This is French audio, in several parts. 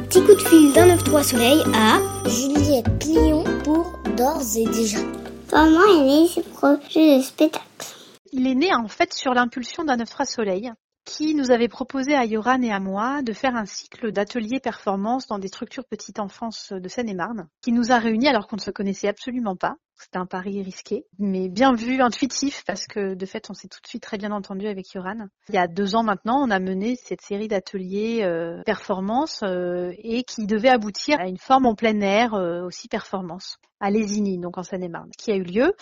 petit coup de fil d'un 9-3 soleil à Juliette Lyon pour D'ores et déjà. Comment est né ce projet de spectacle Il est né en fait sur l'impulsion d'un 9-3 soleil qui nous avait proposé à Yoran et à moi de faire un cycle d'ateliers performance dans des structures petite enfance de Seine-et-Marne, qui nous a réunis alors qu'on ne se connaissait absolument pas. C'était un pari risqué, mais bien vu, intuitif, parce que de fait, on s'est tout de suite très bien entendu avec Yoran. Il y a deux ans maintenant, on a mené cette série d'ateliers euh, performance euh, et qui devait aboutir à une forme en plein air euh, aussi performance à Lésigny, donc en Seine-et-Marne, qui a eu lieu.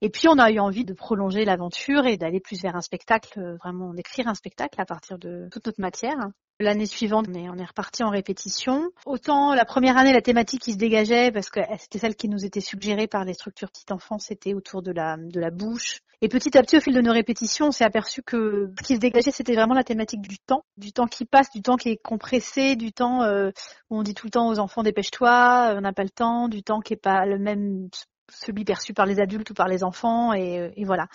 Et puis on a eu envie de prolonger l'aventure et d'aller plus vers un spectacle, euh, vraiment d'écrire un spectacle à partir de toute notre matière. L'année suivante, on est, on est reparti en répétition. Autant la première année, la thématique qui se dégageait, parce que c'était celle qui nous était suggérée par les structures petite enfance, c'était autour de la, de la bouche. Et petit à petit, au fil de nos répétitions, on s'est aperçu que ce qui se dégageait, c'était vraiment la thématique du temps, du temps qui passe, du temps qui est compressé, du temps euh, où on dit tout le temps aux enfants dépêche-toi, on n'a pas le temps, du temps qui est pas le même celui perçu par les adultes ou par les enfants et, et voilà.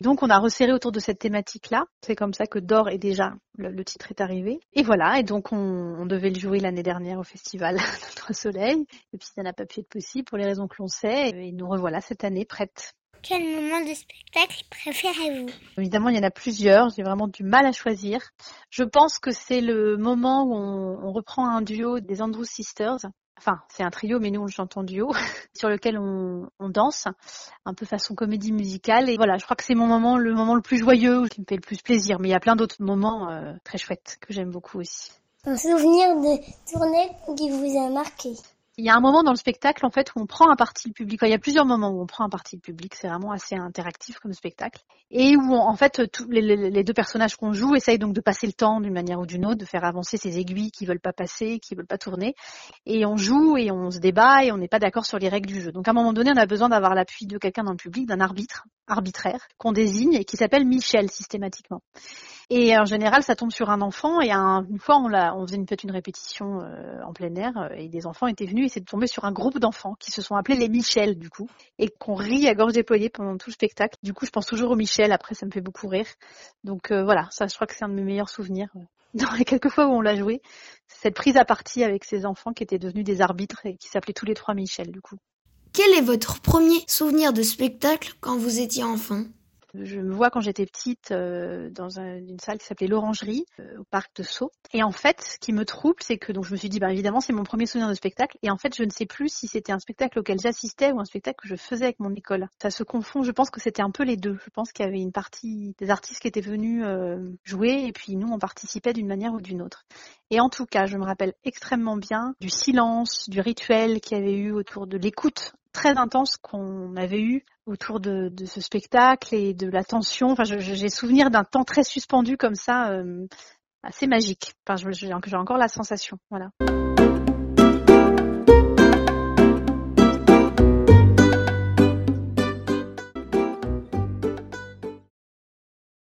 Donc on a resserré autour de cette thématique-là. C'est comme ça que D'or est déjà le, le, titre est arrivé. Et voilà. Et donc on, on devait le jouer l'année dernière au festival Notre Soleil. Et puis ça n'a pas pu être possible pour les raisons que l'on sait. Et nous revoilà cette année prête. Quel moment de spectacle préférez-vous? Évidemment, il y en a plusieurs. J'ai vraiment du mal à choisir. Je pense que c'est le moment où on, on reprend un duo des Andrews Sisters enfin c'est un trio mais nous on le chante en duo sur lequel on, danse un peu façon comédie musicale. Et voilà je crois que c'est mon moment le moment le plus joyeux qui me fait le plus plaisir. Mais il y a plein d'autres moments euh, très chouettes que j'aime beaucoup aussi. Un souvenir de tournée qui vous a marqué? Il y a un moment dans le spectacle en fait où on prend un parti le public. il y a plusieurs moments où on prend un parti le public. C'est vraiment assez interactif comme spectacle et où en fait les, les, deux personnages qu'on joue essayent donc de passer le temps d'une manière ou d'une autre, de faire avancer ces aiguilles qui veulent pas passer, qui veulent pas tourner. Et on joue et on se débat et on n'est pas d'accord sur les règles du jeu. Donc à un moment donné, on a besoin d'avoir l'appui de quelqu'un dans le public, d'un arbitre arbitraire qu'on désigne et qui s'appelle Michel systématiquement. Et en général, ça tombe sur un enfant. Et un, une fois, on, on faisait peut-être une répétition euh, en plein air et des enfants étaient venus et c'est tombé sur un groupe d'enfants qui se sont appelés les Michel du coup et qu'on rit à gorge déployée pendant tout le spectacle. Du coup, je pense toujours aux Michel. Après, ça me fait beaucoup rire. Donc euh, voilà, ça, je crois que c'est un de mes meilleurs souvenirs. Dans les quelques fois où on l'a joué, cette prise à partie avec ces enfants qui étaient devenus des arbitres et qui s'appelaient tous les trois Michel du coup. Quel est votre premier souvenir de spectacle quand vous étiez enfant? Je me vois quand j'étais petite euh, dans un, une salle qui s'appelait l'Orangerie euh, au parc de Sceaux. Et en fait, ce qui me trouble, c'est que donc je me suis dit, bah évidemment, c'est mon premier souvenir de spectacle. Et en fait, je ne sais plus si c'était un spectacle auquel j'assistais ou un spectacle que je faisais avec mon école. Ça se confond. Je pense que c'était un peu les deux. Je pense qu'il y avait une partie des artistes qui étaient venus euh, jouer et puis nous, on participait d'une manière ou d'une autre. Et en tout cas, je me rappelle extrêmement bien du silence, du rituel qu'il y avait eu autour de l'écoute très intense qu'on avait eu autour de, ce spectacle et de la tension. Enfin, j'ai souvenir d'un temps très suspendu comme ça, euh, assez magique. Enfin, j'ai encore la sensation. Voilà.